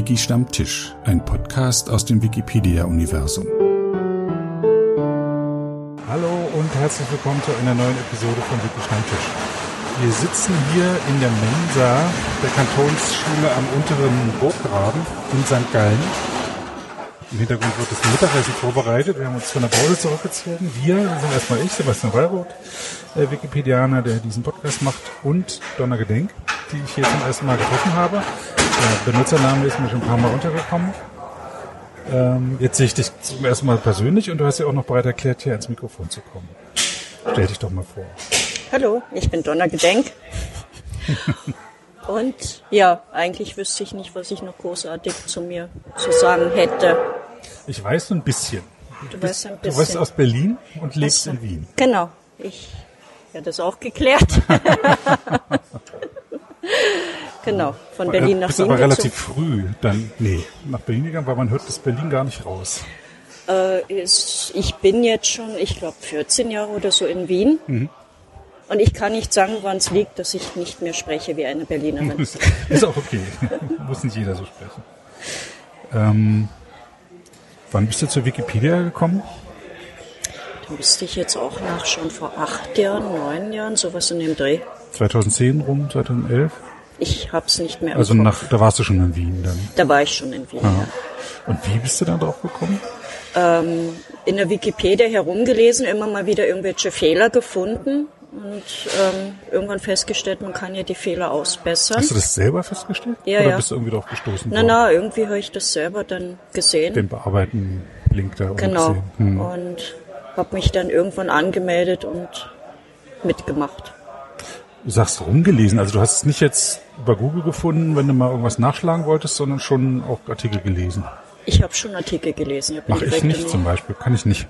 Wiki Stammtisch, ein Podcast aus dem Wikipedia-Universum. Hallo und herzlich willkommen zu einer neuen Episode von Wiki Stammtisch. Wir sitzen hier in der Mensa der Kantonsschule am unteren Burggraben in St. Gallen. Im Hintergrund wird das Mittagessen vorbereitet. Wir haben uns von der Pause zurückgezogen. Wir sind erstmal ich, Sebastian Wallroth, äh, Wikipedianer, der diesen Podcast macht, und Donner Gedenk, die ich hier zum ersten Mal getroffen habe. Der Benutzername ist mir schon ein paar Mal untergekommen. Ähm, jetzt sehe ich dich zum ersten Mal persönlich und du hast ja auch noch bereit erklärt, hier ins Mikrofon zu kommen. Stell dich doch mal vor. Hallo, ich bin Donna Gedenk. Und ja, eigentlich wüsste ich nicht, was ich noch großartig zu mir zu sagen hätte. Ich weiß so ein bisschen. Du weißt ein Du bist bisschen. aus Berlin und lebst Ach so. in Wien. Genau. Ich ja das auch geklärt. genau, von Berlin Äh, nach bist Wien aber relativ früh dann, nee, nach Berlin gegangen, weil man hört das Berlin gar nicht raus. Äh, ist, ich bin jetzt schon, ich glaube, 14 Jahre oder so in Wien. Mhm. Und ich kann nicht sagen, woran es liegt, dass ich nicht mehr spreche wie eine Berlinerin. Ist, ist auch okay. Muss nicht jeder so sprechen. Ähm, wann bist du zur Wikipedia gekommen? Müsste ich jetzt auch nachschauen, vor acht Jahren, neun Jahren, sowas in dem Dreh. 2010 rum, 2011? Ich hab's nicht mehr Also nach, da warst du schon in Wien dann. Da war ich schon in Wien. Aha. Und wie bist du da drauf gekommen? Ja. In der Wikipedia herumgelesen, immer mal wieder irgendwelche Fehler gefunden und ähm, irgendwann festgestellt, man kann ja die Fehler ausbessern. Hast du das selber festgestellt? Ja, Oder ja. bist du irgendwie drauf gestoßen? Na, worden? na, irgendwie habe ich das selber dann gesehen. Den bearbeiten Link da genau. Hm. Und habe mich dann irgendwann angemeldet und mitgemacht. Du sagst rumgelesen, also du hast es nicht jetzt über Google gefunden, wenn du mal irgendwas nachschlagen wolltest, sondern schon auch Artikel gelesen. Ich habe schon Artikel gelesen. Mache mir ich nicht zum Beispiel, kann ich nicht.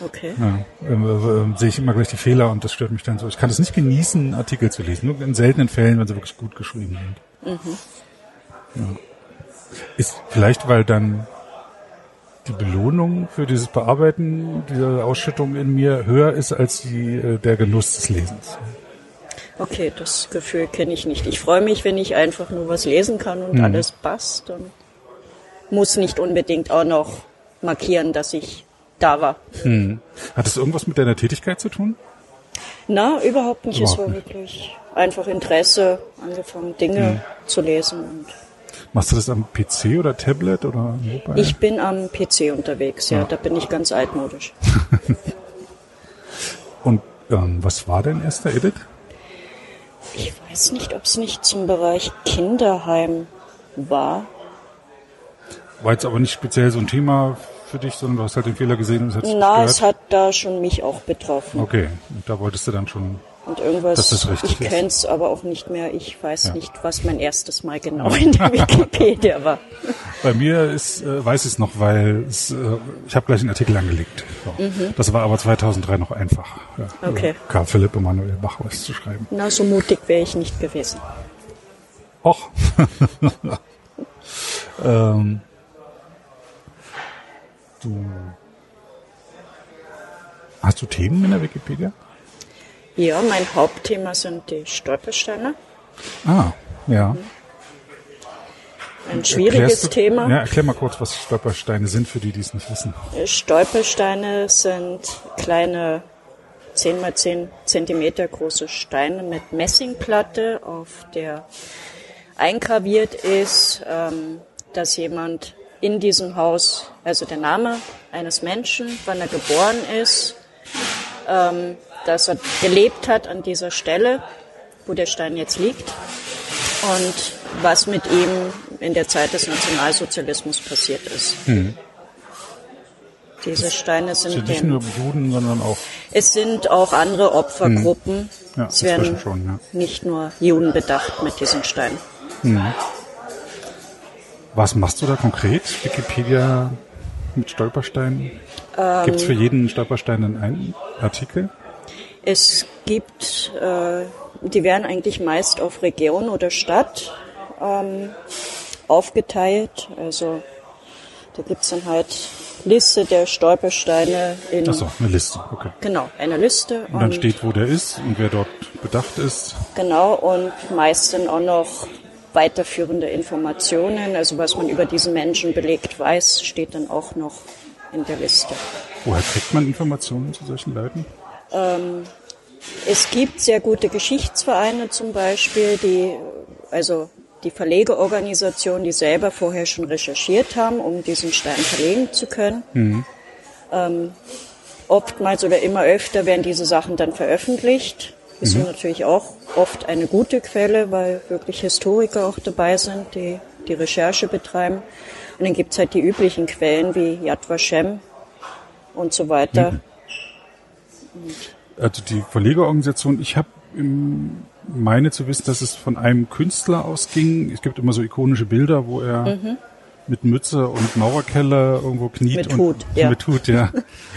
Okay. Ja, ähm, äh, sehe ich immer gleich die Fehler und das stört mich dann so. Ich kann es nicht genießen, Artikel zu lesen, nur in seltenen Fällen, wenn sie wirklich gut geschrieben sind. Ja. Ist vielleicht, weil dann die Belohnung für dieses Bearbeiten dieser Ausschüttung in mir höher ist als die, äh, der Genuss des Lesens. Okay, das Gefühl kenne ich nicht. Ich freue mich, wenn ich einfach nur was lesen kann und Mhm. alles passt und muss nicht unbedingt auch noch markieren, dass ich da war. Hat es irgendwas mit deiner Tätigkeit zu tun? Na, überhaupt nicht. es Überhaupt war nicht. wirklich einfach Interesse, angefangen Dinge Mhm. zu lesen. Und Machst du das am PC oder Tablet oder Mobile? ich bin am PC unterwegs, ja, Ja. da bin ich ganz altmodisch. Und ähm, was war dein erster Edit? Ich weiß nicht, ob es nicht zum Bereich Kinderheim war. War jetzt aber nicht speziell so ein Thema für dich, sondern du hast halt den Fehler gesehen und es hat Na, es hat da schon mich auch betroffen. Okay, und da wolltest du dann schon. Und irgendwas, das richtig ich ist. kenne es aber auch nicht mehr. Ich weiß Ja. nicht, was mein erstes Mal genau in der Wikipedia war. Bei mir ist, äh, weiß ich es noch, weil es, äh, ich habe gleich einen Artikel angelegt. So. Das war aber 2003 noch einfach. Ja, Mhm. Okay. Karl Philipp Emanuel Bach was zu schreiben. Na, so mutig wäre ich nicht gewesen. Och. ähm, du. Hast du Themen in der Wikipedia? Ja, mein Hauptthema sind die Stolpersteine. Ah, ja. Ein schwieriges du- Thema. Ja, erklär mal kurz, was Stolpersteine sind, für die, die es nicht wissen. Stolpersteine sind kleine 10 mal 10 Zentimeter große Steine mit Messingplatte, auf der eingraviert ist, ähm, dass jemand in diesem Haus, also der Name eines Menschen, wann er geboren ist, ähm, dass er gelebt hat an dieser Stelle, wo der Stein jetzt liegt und was mit ihm in der Zeit des Nationalsozialismus passiert ist. Diese Steine Sind sind nicht nur Juden, sondern auch, es sind auch andere Opfergruppen. Ja, es werden schon, ja. nicht nur Juden bedacht mit diesen Steinen. was machst du da konkret? Wikipedia mit Stolpersteinen? Ähm, Gibt es für jeden Stolperstein einen Artikel? Es gibt, äh, die werden eigentlich meist auf Region oder Stadt ähm, aufgeteilt. Also da gibt's dann halt Liste der Stolpersteine in Achso, eine Liste, okay. genau eine Liste Und dann steht, wo der ist und wer dort bedacht ist. genau und meist dann auch noch weiterführende Informationen, also was man über diesen Menschen belegt weiß, steht dann auch noch in der Liste. Woher kriegt man Informationen zu solchen Leuten? Ähm, es gibt sehr gute Geschichtsvereine zum Beispiel, die, also die Verlegeorganisationen, die selber vorher schon recherchiert haben, um diesen Stein verlegen zu können. Mhm. Ähm, oftmals oder immer öfter werden diese Sachen dann veröffentlicht. Das mhm. ist natürlich auch oft eine gute Quelle, weil wirklich Historiker auch dabei sind, die die Recherche betreiben. Und dann gibt's halt die üblichen Quellen wie Yad Vashem und so weiter. Mhm. Also die Verlegerorganisation, ich habe meine zu wissen, dass es von einem Künstler ausging. Es gibt immer so ikonische Bilder, wo er mhm. mit Mütze und Mauerkelle irgendwo kniet mit und Hut, ja. mit Hut, ja.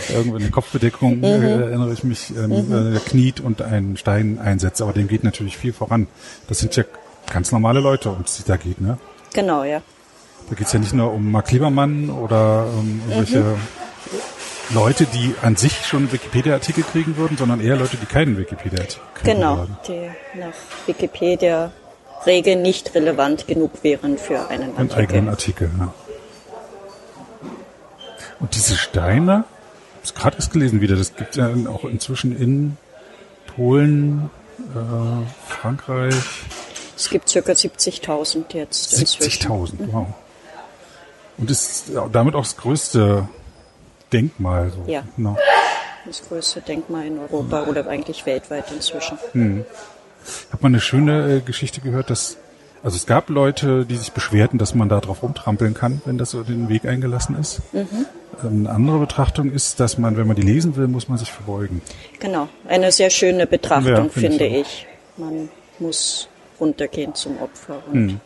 Irgendwo eine Kopfbedeckung, mhm. äh, erinnere ich mich, ähm, mhm. äh, kniet und einen Stein einsetzt. Aber dem geht natürlich viel voran. Das sind ja ganz normale Leute, um die da geht, ne? Genau, ja. Da geht's ja nicht nur um Mark Liebermann oder um irgendwelche mhm. Leute, die an sich schon Wikipedia-Artikel kriegen würden, sondern eher Leute, die keinen Wikipedia-Artikel kriegen Genau, würden. die nach Wikipedia Regel nicht relevant genug wären für einen Artikel. Einen eigenen Artikel, ja. Und diese Steine, ich habe gerade erst gelesen wieder, das gibt ja auch inzwischen in Polen, äh, Frankreich. Es gibt circa 70.000 jetzt. 70.000, wow. Und ist damit auch das größte Denkmal. So. Ja. No. Das größte Denkmal in Europa oder eigentlich weltweit inzwischen. Hm. Ich habe mal eine schöne äh, Geschichte gehört, dass also es gab Leute, die sich beschwerten, dass man da drauf rumtrampeln kann, wenn das so den Weg eingelassen ist. Mhm. Eine andere Betrachtung ist, dass man, wenn man die lesen will, muss man sich verbeugen. Genau, eine sehr schöne Betrachtung, ja, finde ich, ich. Man muss runtergehen zum Opfer. Hm.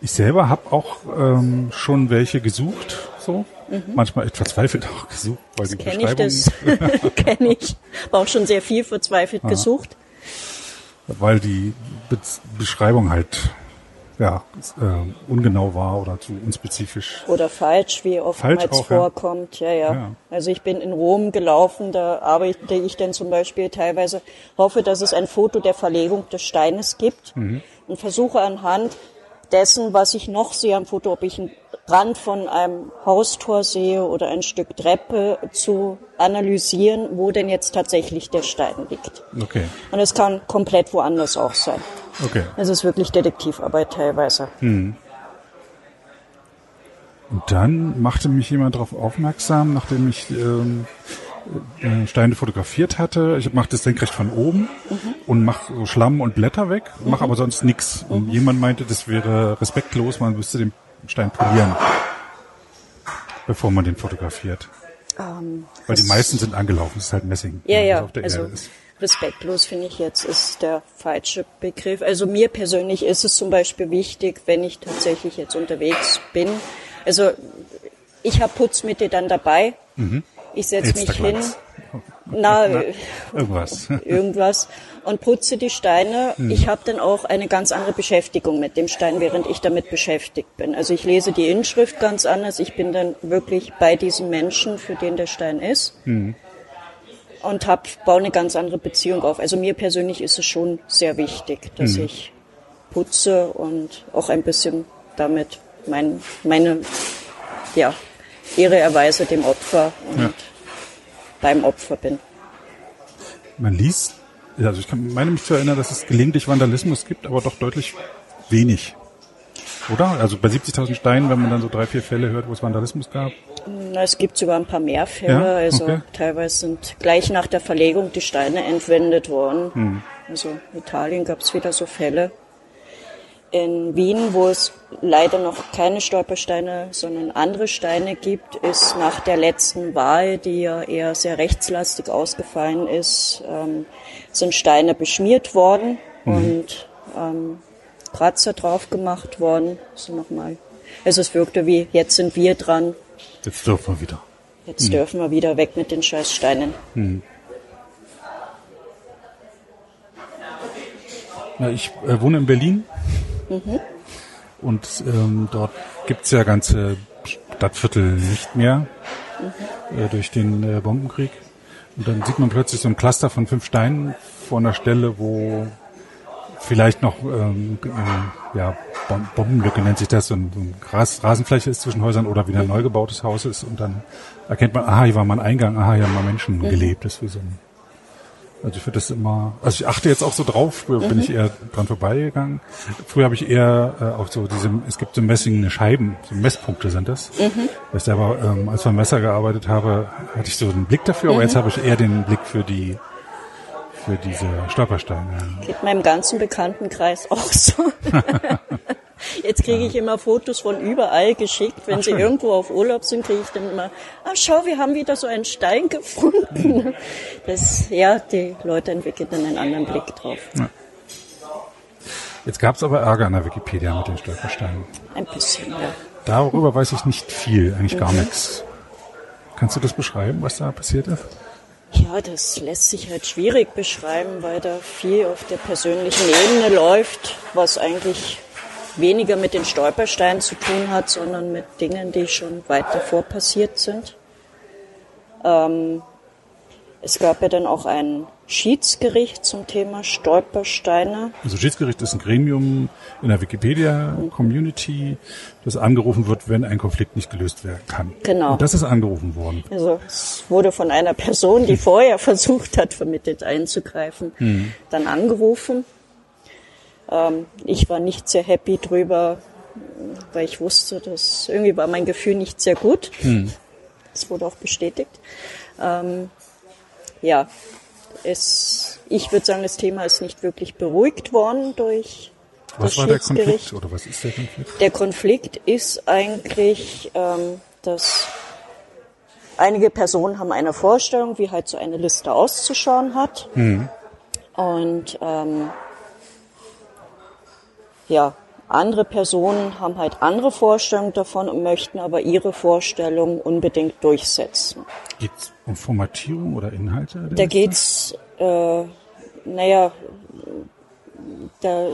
Ich selber habe auch ähm, schon welche gesucht, so Mhm. Manchmal etwas verzweifelt auch gesucht, weil das die kenn Beschreibung... Ich das kenne ich. War auch schon sehr viel verzweifelt ja. gesucht. Weil die Be Beschreibung halt ja, äh, ungenau war oder zu unspezifisch. Oder falsch, wie oftmals auch, vorkommt. Ja. Ja, ja. Also ich bin in Rom gelaufen, da arbeite ich dann zum Beispiel teilweise, hoffe, dass es ein Foto der Verlegung des Steines gibt mhm. und versuche anhand dessen, was ich noch sehe am Foto, ob ich einen Rand von einem Haustor sehe oder ein Stück Treppe zu analysieren, wo denn jetzt tatsächlich der Stein liegt. Okay. Und es kann komplett woanders auch sein. Okay. Es ist wirklich Detektivarbeit teilweise. Hm. Und dann machte mich jemand darauf aufmerksam, nachdem ich ähm, äh, Steine fotografiert hatte. Ich mache das senkrecht von oben mhm. und mache so Schlamm und Blätter weg, mache mhm. aber sonst nichts. Und jemand meinte, das wäre respektlos, man müsste den Stein polieren, bevor man den fotografiert. Um, ähm, Weil die meisten sind angelaufen, das ist halt Messing. Ja, ja, also respektlos finde ich jetzt ist der falsche Begriff. Also mir persönlich ist es zum Beispiel wichtig, wenn ich tatsächlich jetzt unterwegs bin. Also ich habe Putzmittel dann dabei. Mhm. Ich setze mich hin. Na, Na, irgendwas. irgendwas. Und putze die Steine. Hm. Ich habe dann auch eine ganz andere Beschäftigung mit dem Stein, während ich damit beschäftigt bin. Also ich lese die Inschrift ganz anders. Ich bin dann wirklich bei diesem Menschen, für den der Stein ist. Hm. Und hab, baue eine ganz andere Beziehung auf. Also mir persönlich ist es schon sehr wichtig, dass hm. ich putze und auch ein bisschen damit mein, meine ja, Ehre erweise dem Opfer und ja. Beim Opfer bin. Man liest, also ich kann, meine mich zu erinnern, dass es gelegentlich Vandalismus gibt, aber doch deutlich wenig. Oder? Also bei 70.000 Steinen, wenn man dann so drei, vier Fälle hört, wo es Vandalismus gab? Na, es gibt sogar ein paar mehr Fälle. Ja? Also okay. teilweise sind gleich nach der Verlegung die Steine entwendet worden. Hm. Also in Italien gab es wieder so Fälle in Wien, wo es leider noch keine Stolpersteine, sondern andere Steine gibt, ist nach der letzten Wahl, die ja eher sehr rechtslastig ausgefallen ist, ähm, sind Steine beschmiert worden mhm. und ähm, Kratzer drauf gemacht worden. So nochmal. Also es wirkte wie, jetzt sind wir dran. Jetzt dürfen wir wieder. Jetzt mhm. dürfen wir wieder weg mit den Scheißsteinen. Mhm. Na, ich äh, wohne in Berlin Mhm. Und ähm, dort gibt's ja ganze Stadtviertel nicht mehr mhm. äh, durch den äh, Bombenkrieg. Und dann sieht man plötzlich so ein Cluster von fünf Steinen vor einer Stelle, wo vielleicht noch ähm, äh, ja, Bom- Bombenlücke nennt sich das, so ein, so ein Gras, Rasenfläche ist zwischen Häusern oder wieder ein neu gebautes Haus ist und dann erkennt man, aha, hier war mal ein Eingang, aha, hier haben mal Menschen gelebt. Das ist wie so ein, also ich finde das immer, also ich achte jetzt auch so drauf, früher bin ich eher dran vorbeigegangen. Früher habe ich eher äh, auf so diese, es gibt so messingene Scheiben, so Messpunkte sind das. Weil ich selber, ähm, als ich beim Messer gearbeitet habe, hatte ich so einen Blick dafür, aber jetzt habe ich eher den Blick für die für diese Stolpersteine. Geht meinem ganzen Bekanntenkreis auch so. Jetzt kriege ich immer Fotos von überall geschickt. Wenn sie schön. irgendwo auf Urlaub sind, kriege ich dann immer, ah, schau, wir haben wieder so einen Stein gefunden. Das, ja, die Leute entwickeln dann einen anderen Blick drauf. Jetzt gab es aber Ärger an der Wikipedia mit den Stolpersteinen. Ein bisschen, ja. Darüber weiß ich nicht viel, eigentlich gar nichts. Kannst du das beschreiben, was da passiert ist? Ja, das lässt sich halt schwierig beschreiben, weil da viel auf der persönlichen Ebene läuft, was eigentlich weniger mit den Stolpersteinen zu tun hat, sondern mit Dingen, die schon weit davor passiert sind. Ähm, es gab ja dann auch ein Schiedsgericht zum Thema Stolpersteine. Also Schiedsgericht ist ein Gremium in der Wikipedia-Community, das angerufen wird, wenn ein Konflikt nicht gelöst werden kann. Genau. Und das ist angerufen worden. Also es wurde von einer Person, die vorher versucht hat, vermittelt einzugreifen, dann angerufen. Ähm, ich war nicht sehr happy drüber, weil ich wusste, dass irgendwie war mein Gefühl nicht sehr gut. Das wurde auch bestätigt. Ähm, ja, es, ich würde sagen, das Thema ist nicht wirklich beruhigt worden durch Was das war der. Konflikt oder was ist der Konflikt? Der Konflikt ist eigentlich, ähm, dass einige Personen haben eine Vorstellung, wie halt so eine Liste auszuschauen hat. Und ähm, ja, andere Personen haben halt andere Vorstellungen davon und möchten aber ihre Vorstellung unbedingt durchsetzen. Geht es um Formatierung oder Inhalte? Da geht's, äh, naja, da,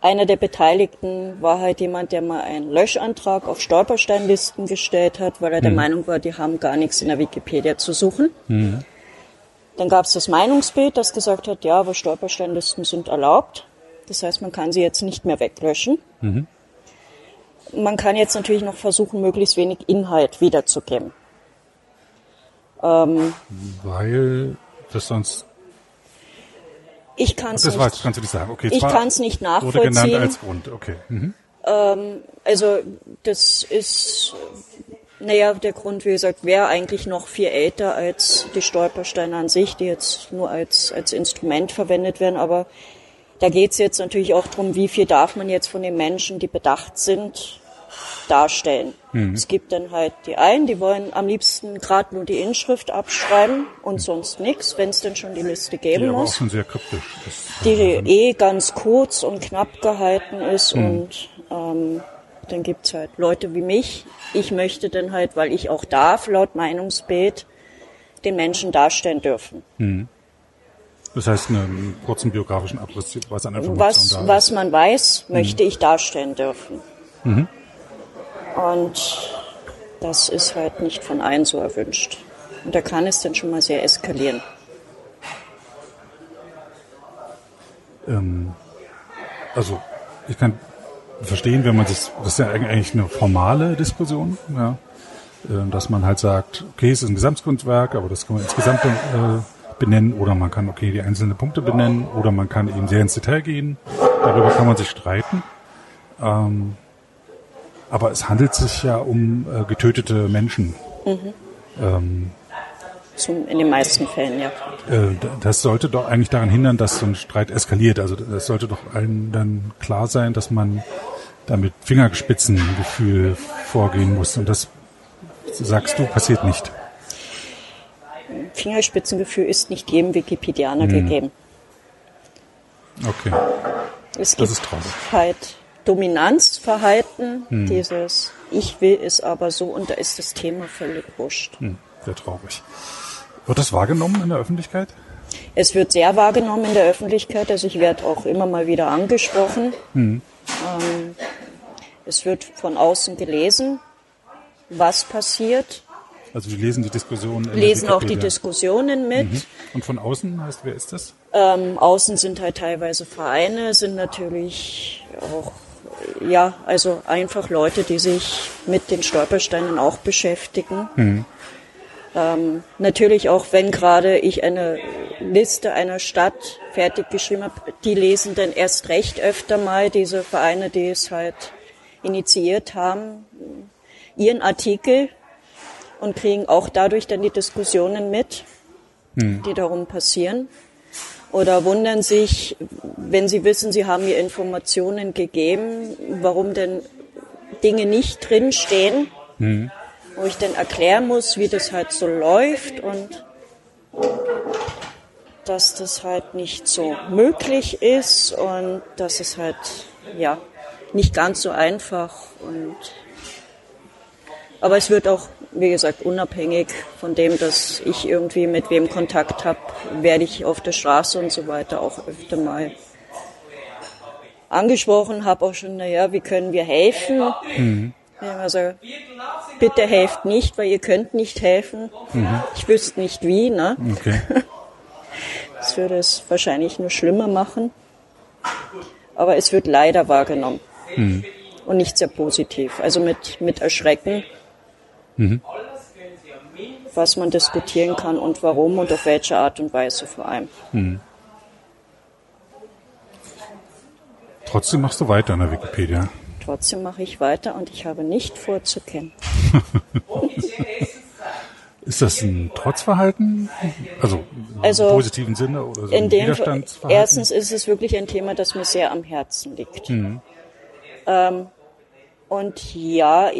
einer der Beteiligten war halt jemand, der mal einen Löschantrag auf Stolpersteinlisten gestellt hat, weil er der Meinung war, die haben gar nichts in der Wikipedia zu suchen. Dann gab es das Meinungsbild, das gesagt hat, ja, aber Stolpersteinlisten sind erlaubt. Das heißt, man kann sie jetzt nicht mehr weglöschen. Man kann jetzt natürlich noch versuchen, möglichst wenig Inhalt wiederzugeben. Weil das sonst, Ich kann es nicht kannst du nicht sagen. Okay, Ich zwar kann's nicht Wurde genannt nachvollziehen. als Grund, okay. Mhm. Also das ist, naja, der Grund, wie gesagt, wäre eigentlich noch viel älter als die Stolpersteine an sich, die jetzt nur als, als Instrument verwendet werden. Aber da geht es jetzt natürlich auch darum, wie viel darf man jetzt von den Menschen, die bedacht sind, darstellen. Es gibt dann halt die einen, die wollen am liebsten gerade nur die Inschrift abschreiben und sonst nichts, wenn es denn schon die Liste Die geben auch muss schon sehr kryptisch ist. die eh ganz kurz und knapp gehalten ist und ähm, dann gibt's halt Leute wie mich. Ich möchte dann halt, weil ich auch darf, laut Meinungsbild, den Menschen darstellen dürfen. Das heißt, einen kurzen biografischen Abriss, was an Informationen Was, da was ist. man weiß, möchte ich darstellen dürfen. Und das ist halt nicht von allen so erwünscht. Und da kann es dann schon mal sehr eskalieren. Ähm, also, ich kann verstehen, wenn man sich, das ist ja eigentlich eine formale Diskussion, ja, äh, dass man halt sagt, okay, es ist ein Gesamtkunstwerk, aber das kann man insgesamt äh, benennen oder man kann, okay, die einzelnen Punkte benennen oder man kann eben sehr ins Detail gehen. Darüber kann man sich streiten. Ähm, aber es handelt sich ja um äh, getötete Menschen. Ähm, Zum, in den meisten Fällen, ja. äh, das sollte doch eigentlich daran hindern, dass so ein Streit eskaliert. Also das sollte doch allen dann klar sein, dass man da mit Fingerspitzengefühl vorgehen muss. Und das sagst du, passiert nicht. Fingerspitzengefühl ist nicht jedem Wikipedianer gegeben. Okay. Es Das gibt ist traurig. halt Dominanzverhalten, dieses Ich will es aber so und da ist das Thema völlig wurscht. Hm, sehr traurig. Wird das wahrgenommen in der Öffentlichkeit? Es wird sehr wahrgenommen in der Öffentlichkeit, also ich werde auch immer mal wieder angesprochen. Ähm, es wird von außen gelesen, was passiert, Also die lesen die Diskussion in lesen auch die. Diskussionen mit. Und von außen heißt, wer ist das? Ähm, außen sind halt teilweise Vereine, sind natürlich auch, ja, also einfach Leute, die sich mit den Stolpersteinen auch beschäftigen. Mhm. Ähm, natürlich auch, wenn gerade ich eine Liste einer Stadt fertig geschrieben habe, die lesen dann erst recht öfter mal diese Vereine, die es halt initiiert haben, ihren Artikel und kriegen auch dadurch dann die Diskussionen mit, Hm. die darum passieren. Oder wundern sich, wenn sie wissen, sie haben mir Informationen gegeben, warum denn Dinge nicht drinstehen, wo ich dann erklären muss, wie das halt so läuft und dass das halt nicht so möglich ist und dass es halt, ja, nicht ganz so einfach und aber es wird auch, wie gesagt, unabhängig von dem, dass ich irgendwie mit wem Kontakt habe, werde ich auf der Straße und so weiter auch öfter mal angesprochen, habe auch schon, naja, wie können wir helfen? Also bitte helft nicht, weil ihr könnt nicht helfen. Ich wüsste nicht wie, ne? Okay. Das würde es wahrscheinlich nur schlimmer machen. Aber es wird leider wahrgenommen. Und nicht sehr positiv. Also mit, mit Erschrecken, was man diskutieren kann und warum und auf welche Art und Weise vor allem. Trotzdem machst du weiter an der Wikipedia. Trotzdem mache ich weiter und ich habe nicht vor zu kennen. Ist das ein Trotzverhalten? Also, Also, im positiven Sinne oder so In dem Widerstandsverhalten? erstens ist es wirklich ein Thema, das mir sehr am Herzen liegt. Ähm, und ja,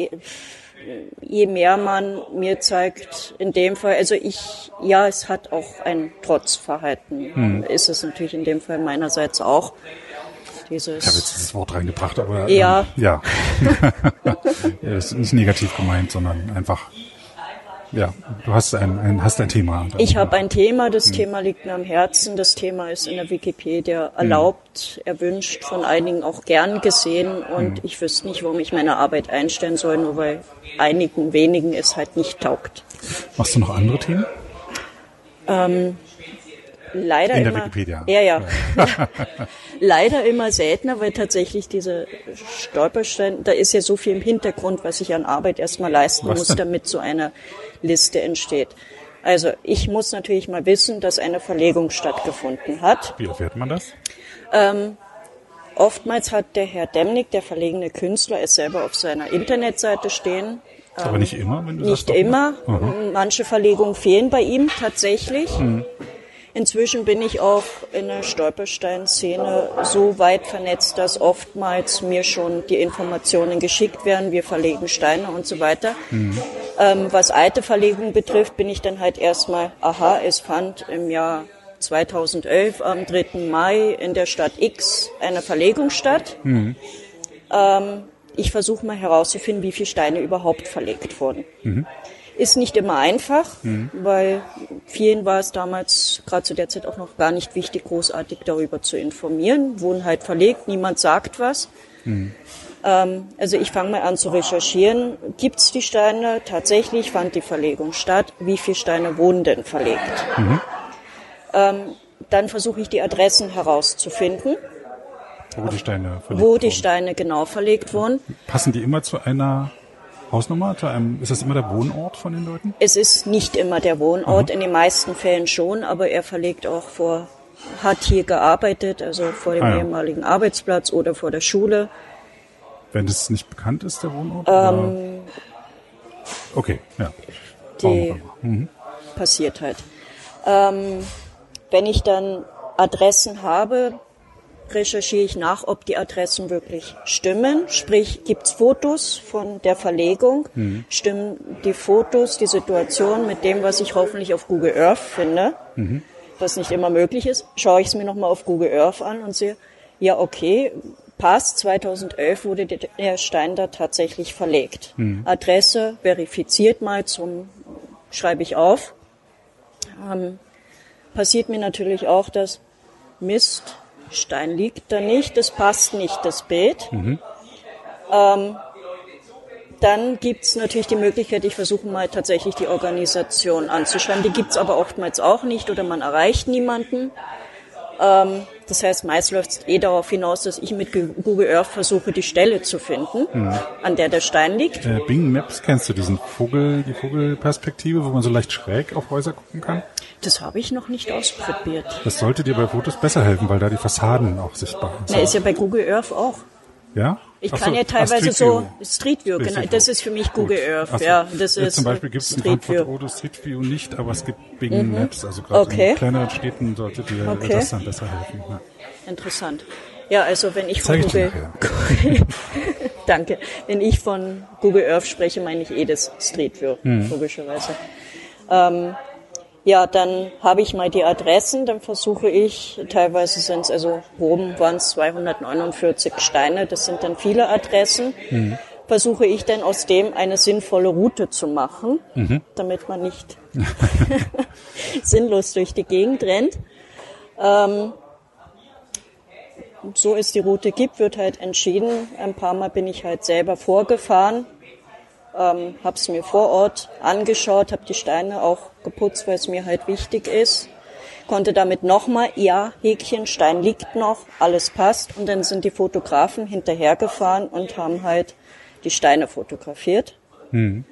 je- mehr man mir zeigt, in dem Fall, also ich, ja, es hat auch ein Trotzverhalten, ist es natürlich in dem Fall meinerseits auch. Ich habe jetzt Dieses, dieses Wort reingebracht, aber Ja. ähm, ja. ja, ist nicht negativ gemeint, sondern einfach ja, du hast ein, ein hast ein Thema. ich habe ein Thema, das Thema liegt mir am Herzen, das Thema ist in der Wikipedia erlaubt, erwünscht, von einigen auch gern gesehen und ich wüsste nicht, warum ich meine Arbeit einstellen soll, nur weil einigen wenigen es halt nicht taugt. Machst du noch andere Themen? Leider In der immer, Wikipedia. Ja, ja. Leider immer seltener, weil tatsächlich diese Stolpersteine, da ist ja so viel im Hintergrund, was ich an Arbeit erstmal leisten Was muss, denn? damit so eine Liste entsteht. Also ich muss natürlich mal wissen, dass eine Verlegung stattgefunden hat. Wie erfährt man das? Oftmals hat der Herr Demnig, der verlegene Künstler, es selber auf seiner Internetseite stehen. Aber nicht immer, wenn du Nicht sagst, doch immer. mal. Manche Verlegungen fehlen bei ihm tatsächlich. Inzwischen bin ich auch in der Stolperstein-Szene so weit vernetzt, dass oftmals mir schon die Informationen geschickt werden. Wir verlegen Steine und so weiter. Ähm, was alte Verlegungen betrifft, bin ich dann halt erstmal, aha, es fand im Jahr 2011 am 3. Mai in der Stadt X eine Verlegung statt. Ähm, ich versuche mal herauszufinden, wie viele Steine überhaupt verlegt wurden. Ist nicht immer einfach, weil vielen war es damals, gerade zu der Zeit auch noch gar nicht wichtig, großartig darüber zu informieren. Wurden halt verlegt, niemand sagt was. Ähm, also ich fange mal an zu recherchieren. Gibt es die Steine? Tatsächlich fand die Verlegung statt. Wie viele Steine wurden denn verlegt? Ähm, dann versuche ich die Adressen herauszufinden, wo die Steine verlegt wo die wurden. Steine genau verlegt wurden. Passen die immer zu einer Hausnummer? Ist das immer der Wohnort von den Leuten? Es ist nicht immer der Wohnort, in den meisten Fällen schon, aber er verlegt auch vor, hat hier gearbeitet, also vor dem Ah ja. ehemaligen Arbeitsplatz oder vor der Schule. Wenn das nicht bekannt ist, der Wohnort? Ähm? Okay, ja. die. Mhm. passiert halt. Ähm, wenn ich dann Adressen habe, recherchiere ich nach, ob die Adressen wirklich stimmen. Sprich, gibt's Fotos von der Verlegung? Stimmen die Fotos, die Situation mit dem, was ich hoffentlich auf Google Earth finde, was nicht immer möglich ist, schaue ich es mir nochmal auf Google Earth an und sehe, ja okay, passt, 2011 wurde der- Stein da tatsächlich verlegt. Adresse verifiziert mal zum, schreibe ich auf. Ähm, passiert mir natürlich auch, dass Mist, Stein liegt da nicht, das passt nicht, das Bild. Ähm, dann gibt's natürlich die Möglichkeit, ich versuche mal tatsächlich die Organisation anzuschreiben. Die gibt's aber oftmals auch nicht oder man erreicht niemanden. Ähm, das heißt, meist läuft es eh darauf hinaus, dass ich mit Google Earth versuche, die Stelle zu finden, mhm. an der der Stein liegt. Äh, Bing Maps kennst du diesen Vogel, die Vogelperspektive, wo man so leicht schräg auf Häuser gucken kann? Das habe ich noch nicht ausprobiert. Das sollte dir bei Fotos besser helfen, weil da die Fassaden auch sichtbar sind. Na, ist ja bei Google Earth auch. Ja? Ich kann so, ja teilweise Street so Street View, genau. Das ist für mich Google Gut. Earth. So. Ja, das ist zum Beispiel gibt es in Frankfurt Auto Street View nicht, aber es gibt Bing mhm. Maps. Also gerade okay. in kleineren Städten sollte dir okay. das dann besser helfen. Ja. Interessant. Ja, also wenn ich von Google, Google danke, wenn ich von Google Earth spreche, meine ich eh das Street View, mhm. logischerweise. Ähm, ja, dann habe ich mal die Adressen, dann versuche ich, teilweise sind es, also oben waren es 249 Steine, das sind dann viele Adressen, mhm. versuche ich dann aus dem eine sinnvolle Route zu machen, mhm. damit man nicht sinnlos durch die Gegend rennt. Ähm, so es die Route gibt, wird halt entschieden. Ein paar Mal bin ich halt selber vorgefahren, ähm, habe es mir vor Ort angeschaut, habe die Steine auch geputzt, weil es mir halt wichtig ist. Konnte damit nochmal, ja, Häkchen, Stein liegt noch, alles passt. Und dann sind die Fotografen hinterhergefahren und haben halt die Steine fotografiert. Mhm.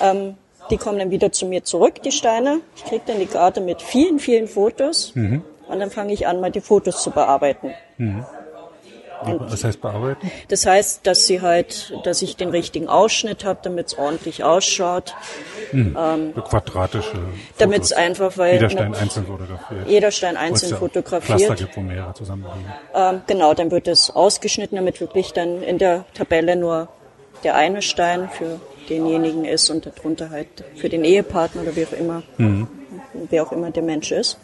Ähm, die kommen dann wieder zu mir zurück, die Steine. Ich kriege dann die Karte mit vielen, vielen Fotos. Mhm. Und dann fange ich an, mal die Fotos zu bearbeiten. Mhm. Was heißt bearbeiten? Das heißt, dass sie halt, dass ich den richtigen Ausschnitt habe, damit es ordentlich ausschaut. Hm. Ähm, quadratische. Damit es einfach, weil jeder Stein einzeln fotografiert. Jeder Stein einzeln fotografiert. Cluster gibt, wo mehrere zusammenliegen. Ähm, genau, dann wird es ausgeschnitten, damit wirklich dann in der Tabelle nur der eine Stein für denjenigen ist und darunter halt für den Ehepartner oder wie auch immer, mhm. wer auch immer der Mensch ist.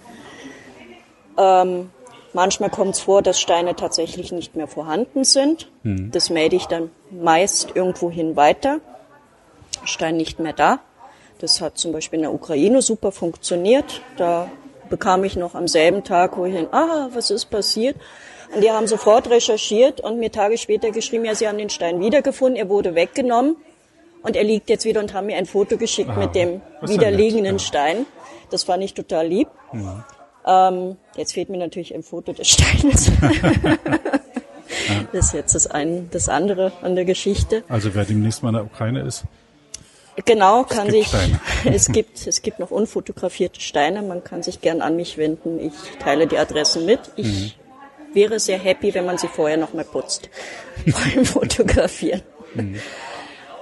Ähm, Manchmal kommt es vor, dass Steine tatsächlich nicht mehr vorhanden sind. Mhm. Das melde ich dann meist irgendwohin weiter. Stein nicht mehr da. Das hat zum Beispiel in der Ukraine super funktioniert. Da bekam ich noch am selben Tag, wo ich hin, ah, was ist passiert? Und die haben sofort recherchiert und mir Tage später geschrieben, ja, sie haben den Stein wiedergefunden, er wurde weggenommen und er liegt jetzt wieder und haben mir ein Foto geschickt Aha, mit dem wiederliegenden ja Stein. Das fand ich total lieb. Ja. Ähm, jetzt fehlt mir natürlich ein Foto des Steines. das ist jetzt das, ein, das andere an der Geschichte. Also wer demnächst mal in der Ukraine ist. Genau, kann sich, es gibt, es gibt noch unfotografierte Steine, man kann sich gern an mich wenden. Ich teile die Adressen mit. Ich mhm. wäre sehr happy, wenn man sie vorher noch mal putzt. Beim Fotografieren. Mhm.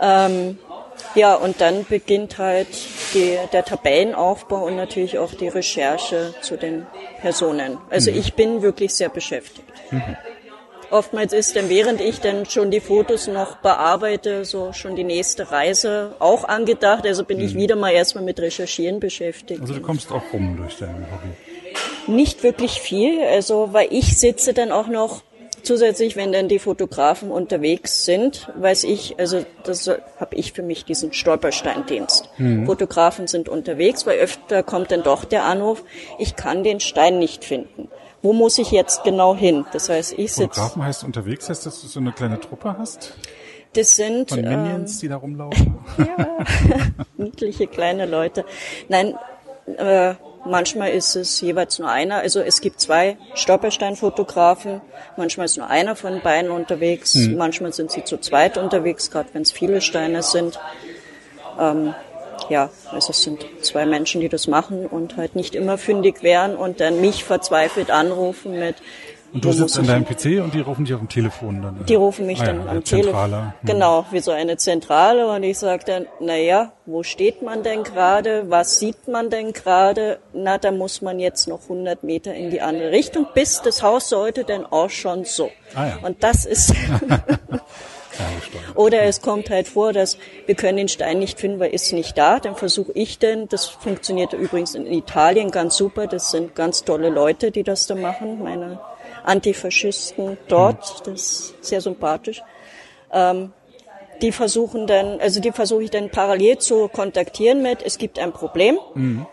Ähm, ja, und dann beginnt halt die, der Tabellenaufbau und natürlich auch die Recherche zu den Personen. Also mhm. ich bin wirklich sehr beschäftigt. Mhm. Oftmals ist dann, während ich dann schon die Fotos noch bearbeite, so schon die nächste Reise auch angedacht. Also bin mhm. ich wieder mal erstmal mit Recherchieren beschäftigt. Also du kommst auch rum durch dein Hobby? Nicht wirklich viel, also weil ich sitze dann auch noch Zusätzlich, wenn dann die Fotografen unterwegs sind, weiß ich, also das habe ich für mich diesen Stolpersteindienst. Mhm. Fotografen sind unterwegs, weil öfter kommt dann doch der Anruf, ich kann den Stein nicht finden. Wo muss ich jetzt genau hin? Das heißt, ich sitze. Fotografen heißt unterwegs, heißt, dass du so eine kleine Truppe hast? Das sind Von Minions, ähm, die da rumlaufen. ja, niedliche kleine Leute. Nein, äh, Manchmal ist es jeweils nur einer. Also es gibt zwei Stolpersteinfotografen. Manchmal ist nur einer von beiden unterwegs. Mhm. Manchmal sind sie zu zweit unterwegs, gerade wenn es viele Steine sind. Ähm, ja, also es sind zwei Menschen, die das machen und halt nicht immer fündig wären und dann mich verzweifelt anrufen mit, und du sitzt an deinem PC und die rufen dich auf dem Telefon dann? Die rufen mich ah, dann ja, am Telefon. Hm. Genau, wie so eine Zentrale. Und ich sage dann, na ja, wo steht man denn gerade? Was sieht man denn gerade? Na, da muss man jetzt noch 100 Meter in die andere Richtung, bis das Haus sollte dann auch schon so. Ah, ja. Und das ist... Oder es kommt halt vor, dass wir können den Stein nicht finden, weil ist nicht da. Dann versuche ich denn, das funktioniert übrigens in Italien ganz super. Das sind ganz tolle Leute, die das da machen. Meine Antifaschisten dort, das ist sehr sympathisch. Ähm, die versuchen dann, also die versuche ich dann parallel zu kontaktieren mit, es gibt ein Problem. Mhm.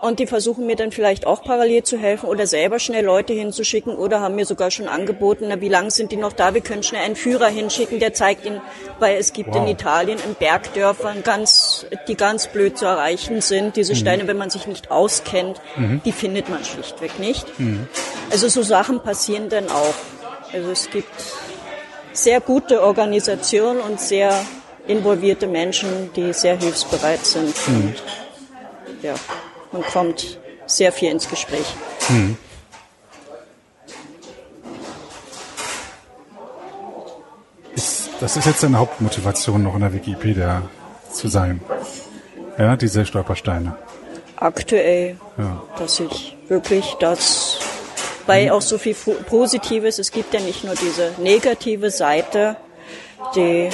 Und die versuchen mir dann vielleicht auch parallel zu helfen oder selber schnell Leute hinzuschicken oder haben mir sogar schon angeboten, na, wie lange sind die noch da? Wir können schnell einen Führer hinschicken, der zeigt ihnen, weil es gibt wow. in Italien in Bergdörfern ganz die ganz blöd zu erreichen sind. Diese Steine, wenn man sich nicht auskennt, die findet man schlichtweg nicht. Also so Sachen passieren dann auch. Also es gibt sehr gute Organisationen und sehr involvierte Menschen, die sehr hilfsbereit sind. Und ja, man kommt sehr viel ins Gespräch. Ist, das ist jetzt deine Hauptmotivation, noch in der Wikipedia zu sein. Ja, diese Stolpersteine. Aktuell, Ja. dass ich wirklich das, weil auch so viel Positives, es gibt ja nicht nur diese negative Seite, die,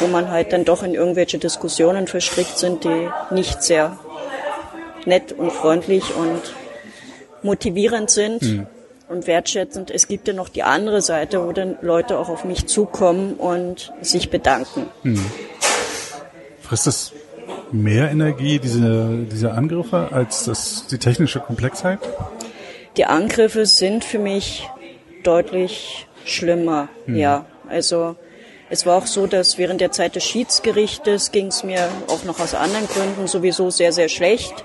wo man halt dann doch in irgendwelche Diskussionen verstrickt sind, die nicht sehr nett und freundlich und motivierend sind und wertschätzend. Es gibt ja noch die andere Seite, wo dann Leute auch auf mich zukommen und sich bedanken. Frisst es mehr Energie, diese, diese Angriffe, als das, die technische Komplexheit? Die Angriffe sind für mich deutlich schlimmer, ja. Also es war auch so, dass während der Zeit des Schiedsgerichtes ging es mir auch noch aus anderen Gründen sowieso sehr, sehr schlecht.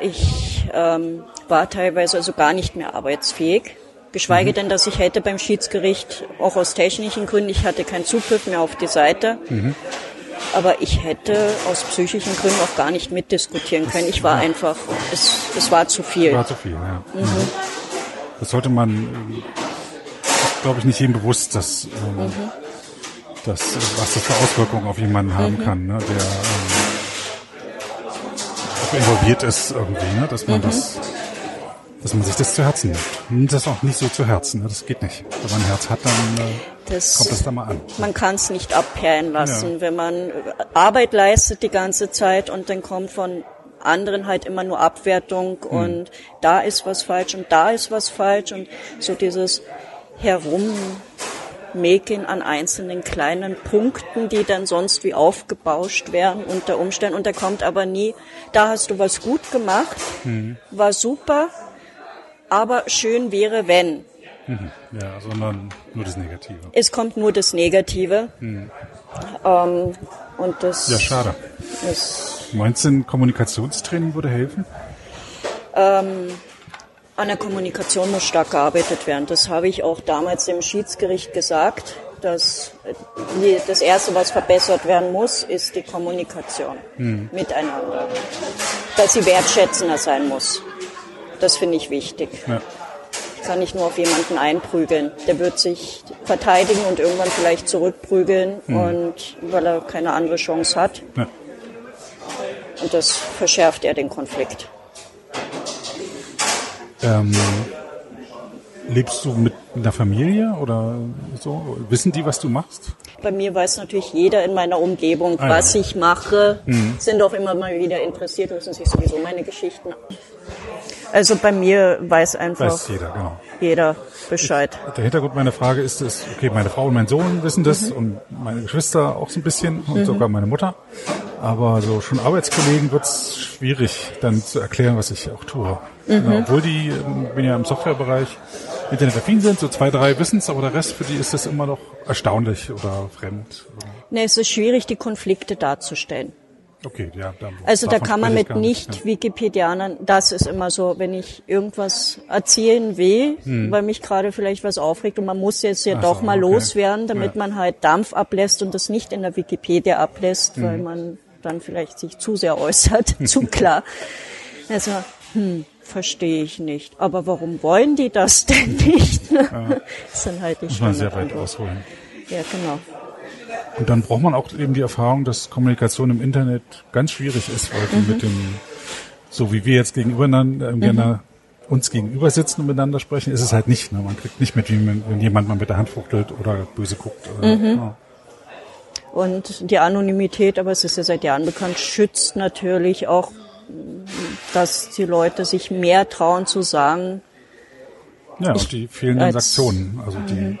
Ich ähm, war teilweise also gar nicht mehr arbeitsfähig. Geschweige denn, dass ich hätte beim Schiedsgericht auch aus technischen Gründen, ich hatte keinen Zugriff mehr auf die Seite. Aber ich hätte aus psychischen Gründen auch gar nicht mitdiskutieren können. Ich war einfach, es, es war zu viel. War zu viel, ja. Das sollte man, glaube ich, nicht jedem bewusst, dass, ähm, dass, äh, was das für Auswirkungen auf jemanden haben kann, ne, der ähm, involviert ist irgendwie, ne, dass man das, dass man sich das zu Herzen nimmt. Und das auch nicht so zu Herzen, ne, das geht nicht. Wenn man ein Herz hat, dann äh, Das, kommt das da mal an. man kann es nicht abperlen lassen, Ja. wenn man Arbeit leistet die ganze Zeit und dann kommt von anderen halt immer nur Abwertung Hm. und da ist was falsch und da ist was falsch und so dieses Herummäkeln an einzelnen kleinen Punkten, die dann sonst wie aufgebauscht werden unter Umständen und da kommt aber nie, da hast du was gut gemacht, Hm. war super, aber schön wäre, wenn. Ja, sondern nur das Negative. Es kommt nur das Negative. Ähm, und das Ja, schade. Meinst du, ein Kommunikationstraining würde helfen? an der Kommunikation muss stark gearbeitet werden. Das habe ich auch damals dem Schiedsgericht gesagt, dass äh, die, das Erste, was verbessert werden muss, ist die Kommunikation miteinander. Dass sie wertschätzender sein muss. Das finde ich wichtig. Ja. Ich kann nicht nur auf jemanden einprügeln. Der wird sich verteidigen und irgendwann vielleicht zurückprügeln und weil er keine andere Chance hat. Ja. Und das verschärft eher den Konflikt. Ähm, lebst du mit einer Familie oder so? Wissen die, was du machst? Bei mir weiß natürlich jeder in meiner Umgebung, Ah, ja. Mhm. was ich mache. Sind auch immer mal wieder interessiert, wissen sich sowieso meine Geschichten. Also bei mir weiß einfach Weiß jeder, genau. jeder Bescheid. Der Hintergrund meiner Frage ist, ist, okay, meine Frau und mein Sohn wissen das Mhm. und meine Geschwister auch so ein bisschen und sogar meine Mutter. Aber so schon Arbeitskollegen wird es schwierig, dann zu erklären, was ich auch tue. Mhm. Genau, obwohl die, ähm, bin ja im Softwarebereich, internetaffin sind, so zwei, drei wissen es, aber der Rest für die ist das immer noch erstaunlich oder fremd. Ne, es ist schwierig, die Konflikte darzustellen. Okay, ja. Dann, Also da kann man mit gar nicht Wikipedianern, das ist immer so, wenn ich irgendwas erzählen will, weil mich gerade vielleicht was aufregt und man muss jetzt ja Hm. Ach doch so, mal okay. loswerden, damit Ja. man halt Dampf ablässt und das nicht in der Wikipedia ablässt, weil Hm. man dann vielleicht sich zu sehr äußert, zu klar. Also, hm, verstehe ich nicht. Aber warum wollen die das denn nicht? Das sind halt die Muss man sehr weit ausholen. Ja, genau. Und dann braucht man auch eben die Erfahrung, dass Kommunikation im Internet ganz schwierig ist, weil Mhm. mit dem, so wie wir jetzt gegenübereinander, äh, gerne uns gegenüber sitzen und miteinander sprechen, ist es halt nicht. Ne? Man kriegt nicht mit, wie man, wenn jemand mal mit der Hand fuchtelt oder böse guckt. Oder, Mhm. ja. Und die Anonymität, aber es ist ja seit Jahren bekannt, schützt natürlich auch, dass die Leute sich mehr trauen zu sagen, ja, und die fehlenden Sanktionen. Also die,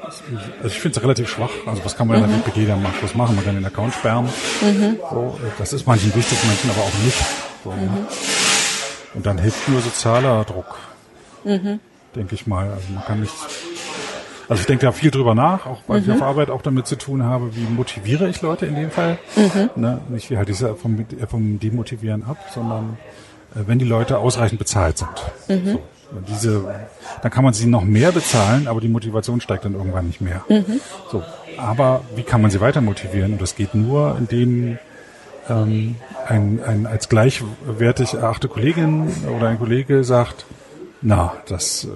also ich finde es relativ schwach. Also was kann man in der Wikipedia machen? Was machen? Man kann den Account sperren. So, äh, das ist manchen wichtig, manchen aber auch nicht. So, ne? Und dann hilft nur sozialer Druck, denke ich mal. Also man kann nicht Also ich denke da viel drüber nach, auch weil ich auf Arbeit auch damit zu tun habe, wie motiviere ich Leute in dem Fall. Ne? Nicht wie halt diese vom, vom Demotivieren ab, sondern äh, wenn die Leute ausreichend bezahlt sind. So. Diese, dann kann man sie noch mehr bezahlen, aber die Motivation steigt dann irgendwann nicht mehr. So. Aber wie kann man sie weiter motivieren? Und das geht nur, indem ähm, ein, ein als gleichwertig erachte Kollegin oder ein Kollege sagt, na, das äh,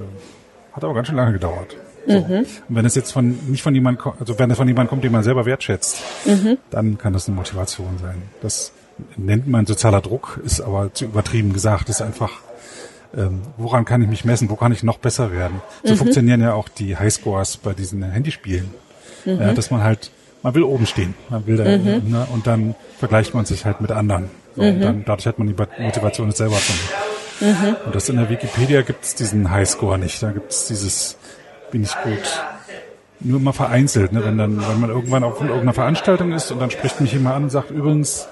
hat aber ganz schön lange gedauert. So. Und wenn es jetzt von nicht von jemand also wenn es von jemandem kommt, den man selber wertschätzt, dann kann das eine Motivation sein. Das nennt man sozialer Druck, ist aber zu übertrieben gesagt, ist einfach ähm, woran kann ich mich messen, wo kann ich noch besser werden. So funktionieren ja auch die Highscores bei diesen Handyspielen. Ja, dass man halt, man will oben stehen, man will da, ne, und dann vergleicht man sich halt mit anderen. So, und dann, dadurch hat man die Motivation, es selber zu machen. Und das in der Wikipedia gibt es diesen Highscore nicht. Da gibt es dieses, bin ich gut. Nur mal vereinzelt, ne? wenn dann, wenn man irgendwann auf irgendeiner Veranstaltung ist und dann spricht mich jemand an und sagt, übrigens,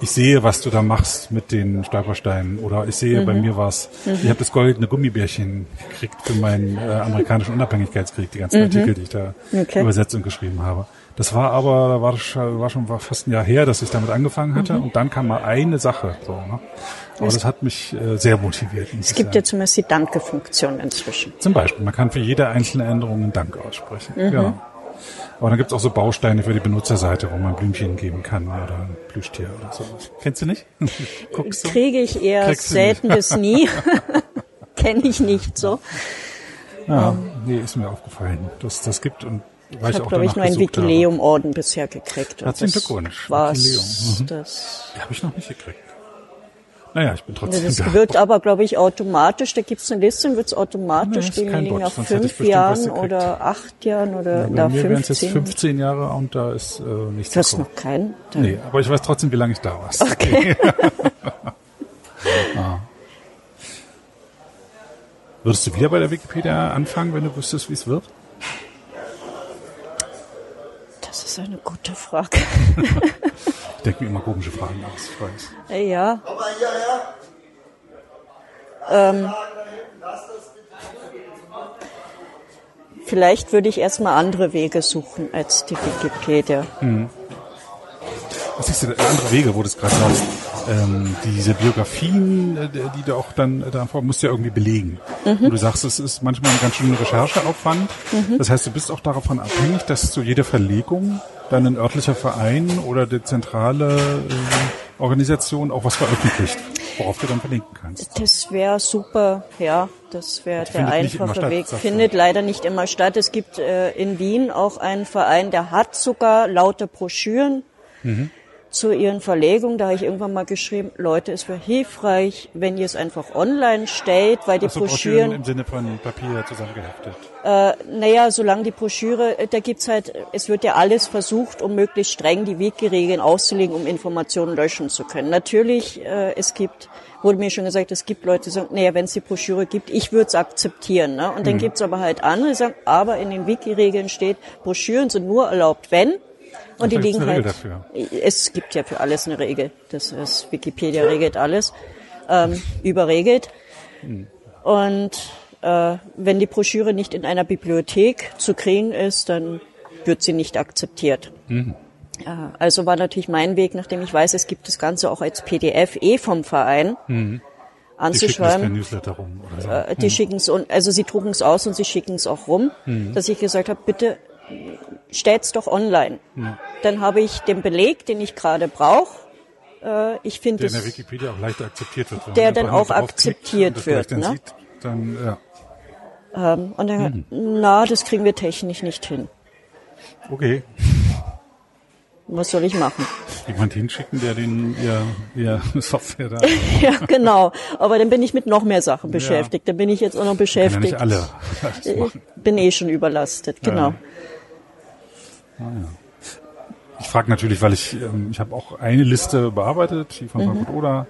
ich sehe, was du da machst mit den Stolpersteinen oder ich sehe, bei mir war's, ich habe das goldene Gummibärchen gekriegt für meinen äh, amerikanischen Unabhängigkeitskrieg, die ganzen Artikel, die ich da Okay. übersetzt und geschrieben habe. Das war aber, da war, war schon war fast ein Jahr her, dass ich damit angefangen hatte und dann kam mal eine Sache. So, ne? Aber das hat mich äh, sehr motiviert. Es gibt ja zumindest die Danke-Funktion inzwischen. Zum Beispiel, man kann für jede einzelne Änderung einen Dank aussprechen. Ja. Aber dann gibt's auch so Bausteine für die Benutzerseite, wo man Blümchen geben kann oder ein Plüschtier oder so. Kennst du nicht? Guckst du? Kriege ich eher Kriegst selten bis nie. Kenne ich nicht so. Ja, nee, ist mir aufgefallen, dass das gibt und weil Ich ich habe, glaube ich, nur einen. Wikileum-Orden bisher gekriegt. Herzlichen das Glückwunsch, War's, Wikileum. Mhm. das, habe ich noch nicht gekriegt. Naja, ich bin trotzdem das da. wird aber, glaube ich, automatisch, da gibt es eine Liste, wird es automatisch, Nee, hätte ich fünf Jahren oder acht Jahren oder mir wären es jetzt 15. 15 Jahre und da ist äh, nichts Du hast noch keinen? Da- Nee, aber ich weiß trotzdem, wie lange ich da war. Okay. Würdest du wieder bei der Wikipedia anfangen, wenn du wüsstest, wie es wird? Das ist eine gute Frage. Ich denke mir immer komische Fragen aus. Ich weiß. Ja. Ähm, vielleicht würde ich erstmal andere Wege suchen als die Wikipedia. Was ist denn andere Wege, wo du es gerade sagst? Ähm, diese Biografien, äh, die du auch dann äh, davor musst du ja irgendwie belegen. Und du sagst, es ist manchmal ein ganz schöner Rechercheaufwand. Das heißt, du bist auch davon abhängig, dass zu jeder Verlegung dann ein örtlicher Verein oder die zentrale äh, Organisation auch was veröffentlicht, worauf du dann verlinken kannst. Das wäre super, ja, das wäre der einfache statt, Weg. Findet leider nicht immer statt. Es gibt äh, in Wien auch einen Verein, der hat sogar lauter Broschüren Mhm. Zu ihren Verlegungen. Da habe ich irgendwann mal geschrieben, Leute, es wäre hilfreich, wenn ihr es einfach online stellt, weil die Also Broschüren Broschüren im Sinne von Papier zusammengeheftet. Naja, solange die Broschüre, äh, da gibt's halt, es wird ja alles versucht, um möglichst streng die Wiki-Regeln auszulegen, um Informationen löschen zu können. Natürlich, äh, es gibt, wurde mir schon gesagt, es gibt Leute, die sagen, naja, wenn es die Broschüre gibt, ich würde es akzeptieren. Ne? Und dann Mhm. gibt's aber halt andere, die sagen, aber in den Wiki-Regeln steht, Broschüren sind nur erlaubt, wenn. Und die da gibt's liegen halt. Dafür. Es gibt ja für alles eine Regel. Das ist Wikipedia regelt alles, ähm, überregelt. Und äh, wenn die Broschüre nicht in einer Bibliothek zu kriegen ist, dann wird sie nicht akzeptiert. Ja, also war natürlich mein Weg, nachdem ich weiß, es gibt das Ganze auch als PDF eh vom Verein, Die schicken das per anzuschreiben. Newsletter rum oder so. Äh, Die schicken es, also sie drucken es aus und sie schicken es auch rum, dass ich gesagt habe, bitte stellt's doch online. Dann habe ich den Beleg, den ich gerade brauche. Äh, ich finde der in der Wikipedia auch leichter akzeptiert wird. Der dann auch akzeptiert wird, ne? sieht, dann, ja. ähm, und dann, na, das kriegen wir technisch nicht hin. Okay. Was soll ich machen? Jemand hinschicken, der den ihr, ihr Software da. ja, genau. Aber dann bin ich mit noch mehr Sachen beschäftigt. Dann bin ich jetzt auch noch Kann ja beschäftigt. nicht alle machen. bin eh schon überlastet, genau. Ich frage natürlich, weil ich, ähm, ich habe auch eine Liste bearbeitet, die von Mhm. Frankfurt Oder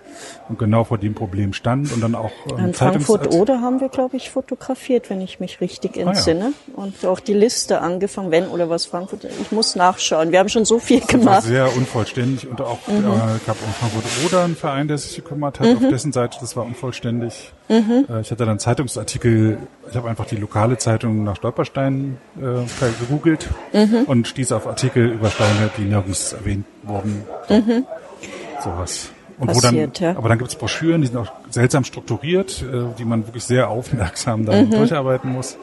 und genau vor dem Problem stand und dann auch ähm, In Zeitungs- Frankfurt oder haben wir, glaube ich, fotografiert, wenn ich mich richtig Ah, ja. entsinne. Und auch die Liste angefangen, wenn oder was Frankfurt. Ich muss nachschauen. Wir haben schon so viel Das war gemacht. sehr unvollständig und auch Mhm. äh, gab in Frankfurt Oder einen Verein, der sich gekümmert hat. Auf dessen Seite, das war unvollständig. Äh, ich hatte dann Zeitungsartikel, ich habe einfach die lokale Zeitung nach Stolpersteinen äh, gegoogelt und stieß auf Artikel über Steine, die nirgends erwähnt wurden. Sowas. Und Passiert, wo dann, ja. aber dann gibt's Broschüren, die sind auch seltsam strukturiert, äh, die man wirklich sehr aufmerksam dann durcharbeiten muss.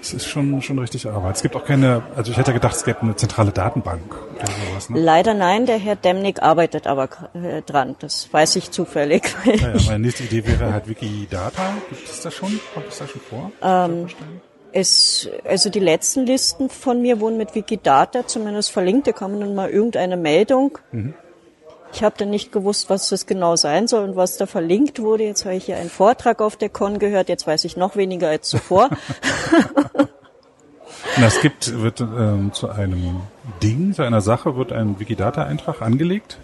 Es ist schon, schon richtig Arbeit. Es gibt auch keine, also ich hätte gedacht, es gäbe eine zentrale Datenbank oder sowas. Ne? Leider nein, der Herr Demnig arbeitet aber äh, dran. Das weiß ich zufällig. Naja, meine nächste Idee wäre halt Wikidata. Gibt es das schon? Kommt es da schon vor? Ähm, Es, also die letzten Listen von mir wurden mit Wikidata zumindest verlinkt. Da kam dann mal irgendeine Meldung. Ich habe dann nicht gewusst, was das genau sein soll und was da verlinkt wurde. Jetzt habe ich hier einen Vortrag auf der Con gehört. Jetzt weiß ich noch weniger als zuvor. Na, es gibt, wird ähm, zu einem Ding, zu einer Sache wird ein Wikidata-Eintrag angelegt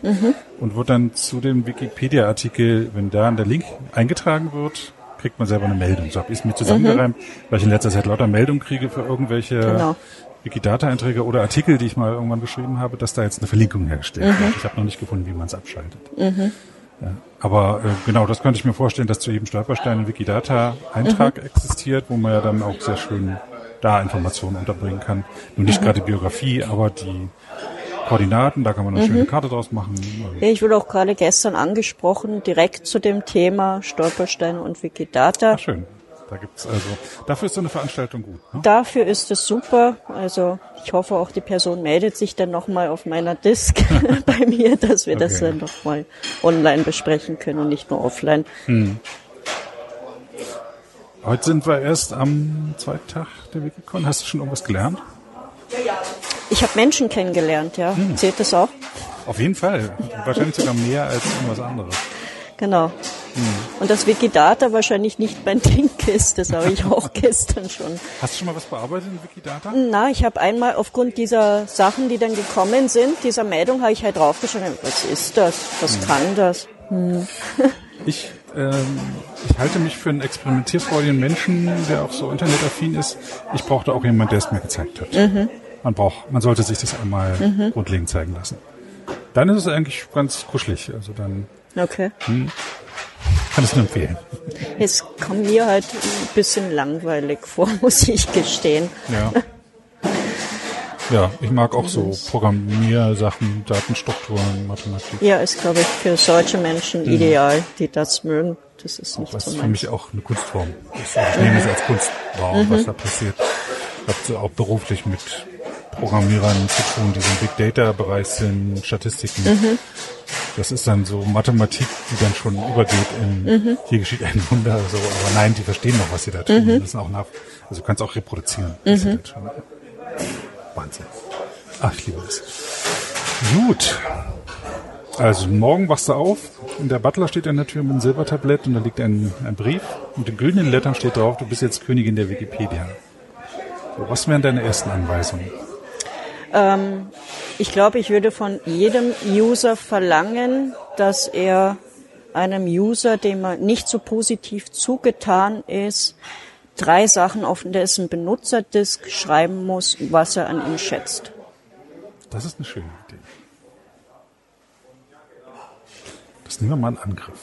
und wird dann zu dem Wikipedia-Artikel, wenn da der Link eingetragen wird, kriegt man selber eine Meldung. So habe ich es mir zusammengereimt, weil ich in letzter Zeit lauter Meldungen kriege für irgendwelche Genau. Wikidata-Einträge oder Artikel, die ich mal irgendwann geschrieben habe, dass da jetzt eine Verlinkung hergestellt wird. Ich habe noch nicht gefunden, wie man es abschaltet. Ja, aber äh, genau, das könnte ich mir vorstellen, dass zu jedem Stolperstein ein Wikidata-Eintrag existiert, wo man ja dann auch sehr schön da Informationen unterbringen kann. Nur nicht gerade Biografie, aber die Koordinaten, da kann man eine schöne Karte draus machen. Ich wurde auch gerade gestern angesprochen, direkt zu dem Thema Stolpersteine und Wikidata. Ach, schön. Da gibt's also, dafür ist so eine Veranstaltung gut. Ne? Dafür ist es super. Also ich hoffe auch die Person meldet sich dann nochmal auf meiner Disk bei mir, dass wir das Okay. dann nochmal online besprechen können und nicht nur offline. Heute sind wir erst am zweiten Tag der Wikicon. Hast du schon irgendwas gelernt? Ich habe Menschen kennengelernt, ja. Zählt das auch? Auf jeden Fall. Wahrscheinlich sogar mehr als irgendwas anderes. Genau. Und das Wikidata wahrscheinlich nicht mein Ding ist, das habe ich auch gestern schon. Hast du schon mal was bearbeitet in Wikidata? Na, ich habe einmal aufgrund dieser Sachen, die dann gekommen sind, dieser Meldung, habe ich halt draufgeschaut, was ist das? Was kann das? Ich, ähm, ich halte mich für einen experimentierfreudigen Menschen, der auch so internetaffin ist. Ich brauchte auch jemand, der es mir gezeigt hat. Man braucht, man sollte sich das einmal grundlegend zeigen lassen. Dann ist es eigentlich ganz kuschelig. Also dann Okay. Kann ich es nur empfehlen. Es kommt mir halt ein bisschen langweilig vor, muss ich gestehen. Ja. Ja, ich mag auch so Programmiersachen, Datenstrukturen, Mathematik. Ja, ist, glaube ich, für solche Menschen ideal, die das mögen. Das ist nicht Das so ist für mich auch eine Kunstform. Ich, ich nehme es als Kunst wahr, was da passiert. Ich habe auch beruflich mit Programmierern zu tun, die im Big Data Bereich sind, Statistiken. Das ist dann so Mathematik, die dann schon übergeht in hier geschieht ein Wunder, so, aber nein, die verstehen noch, was sie da tun. Das ist auch nach, also du kannst auch reproduzieren, tun. Wahnsinn. Ach, ich liebe das. Gut. Also morgen wachst du auf und der Butler steht an der Tür mit einem Silbertablett und da liegt ein, ein Brief. Und in güldenen Lettern steht drauf, du bist jetzt Königin der Wikipedia. Was wären deine ersten Anweisungen? Ich glaube, ich würde von jedem User verlangen, dass er einem User, dem er nicht so positiv zugetan ist, drei Sachen auf dessen Benutzerdisk schreiben muss, was er an ihm schätzt. Das ist eine schöne Idee. Das nehmen wir mal in Angriff.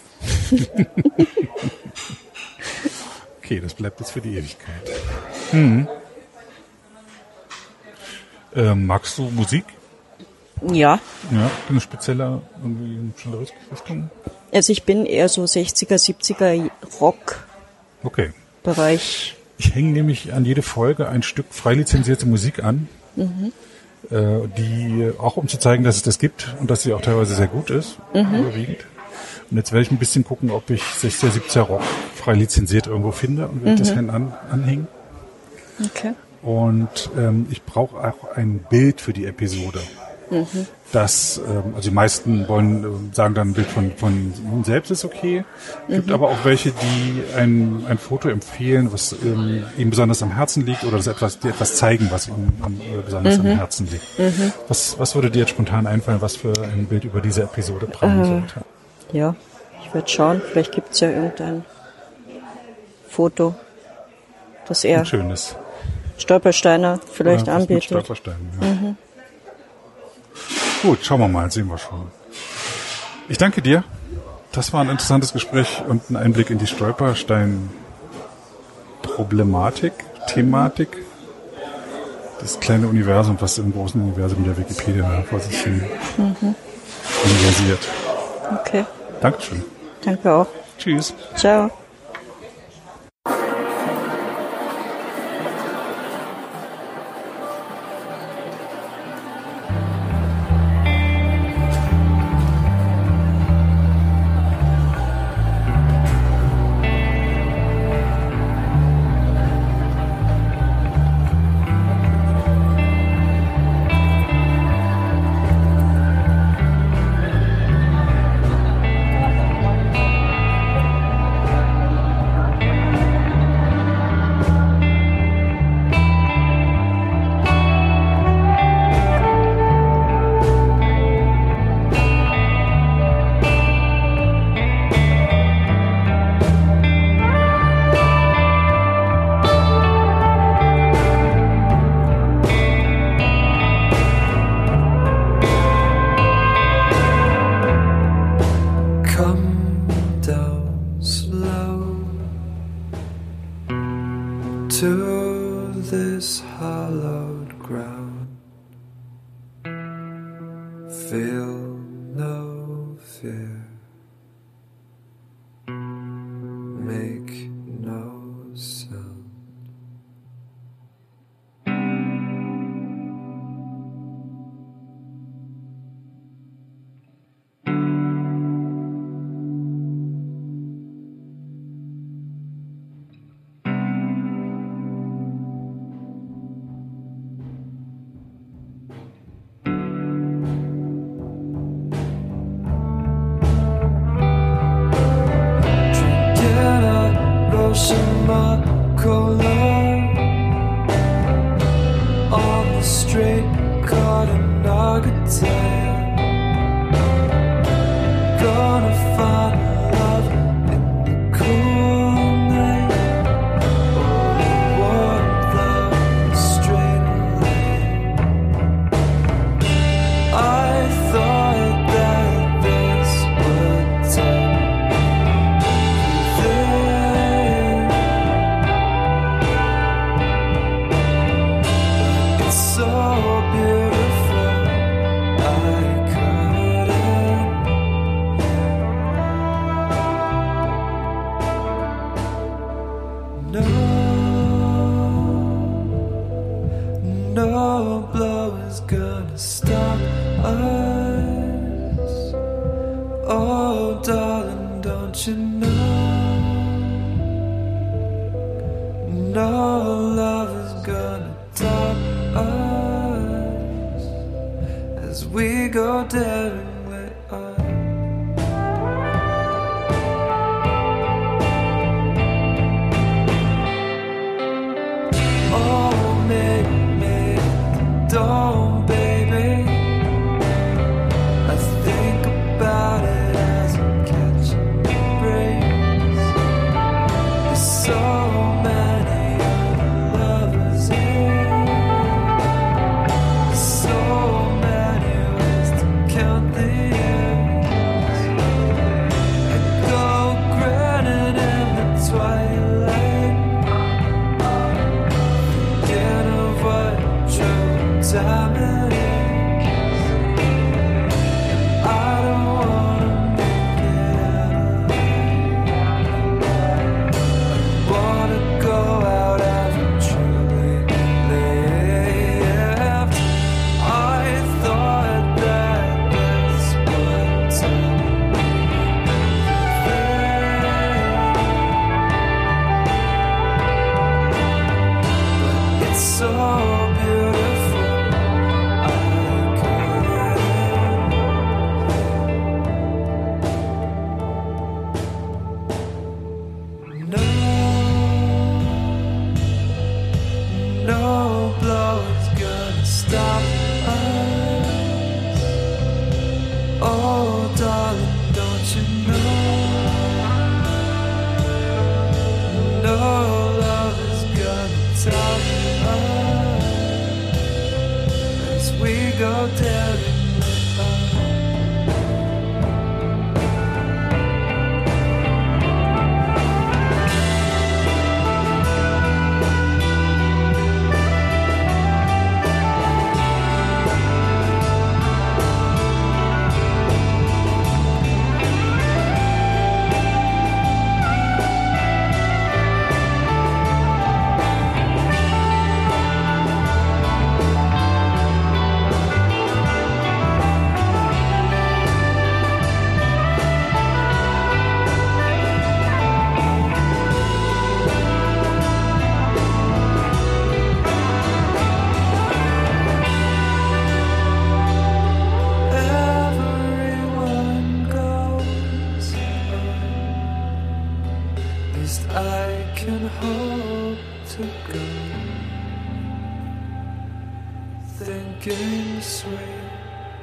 okay, das bleibt jetzt für die Ewigkeit. Hm. Ähm, magst du Musik? Ja, Ja, eine spezielle irgendwie eine bestimmte Richtung? also ich bin eher so 60er, 70er Rock-Bereich. Okay. Ich hänge nämlich an jede Folge ein Stück frei lizenzierte Musik an, äh, die auch um zu zeigen, dass es das gibt und dass sie auch teilweise sehr gut ist, überwiegend. Und jetzt werde ich ein bisschen gucken, ob ich 60er, 70er Rock frei lizenziert irgendwo finde und werde das dann an, anhängen. Okay. Und ähm, ich brauche auch ein Bild für die Episode. Das, ähm, also die meisten wollen ähm, sagen dann ein Bild von, von ihnen selbst ist okay. Gibt aber auch welche, die ein, ein Foto empfehlen, was ähm, ihnen besonders am Herzen liegt oder das etwas, die etwas zeigen, was ihnen äh, besonders am Herzen liegt. Was, was würde dir jetzt spontan einfallen, was für ein Bild über diese Episode prangen sollte? Ja, ich werde schauen. Vielleicht gibt's ja irgendein Foto, das er Ein schönes. Stolpersteiner vielleicht mit anbietet. Stolpersteinen, ja. Gut, schauen wir mal, sehen wir schon. Ich danke dir Das war ein interessantes Gespräch und ein Einblick in die Stolperstein-Problematik, Thematik. Das kleine Universum, was im großen Universum der Wikipedia vor sich hin mhm. universiert. Okay. Dankeschön. Danke auch. Tschüss. Ciao. slow to this hallowed ground. Feel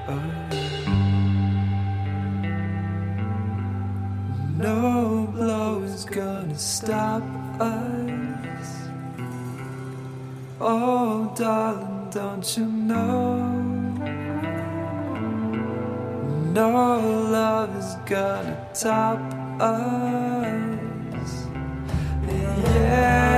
of you. No blow is gonna stop us. Oh, darling, don't you know? No love is gonna top us. Yeah.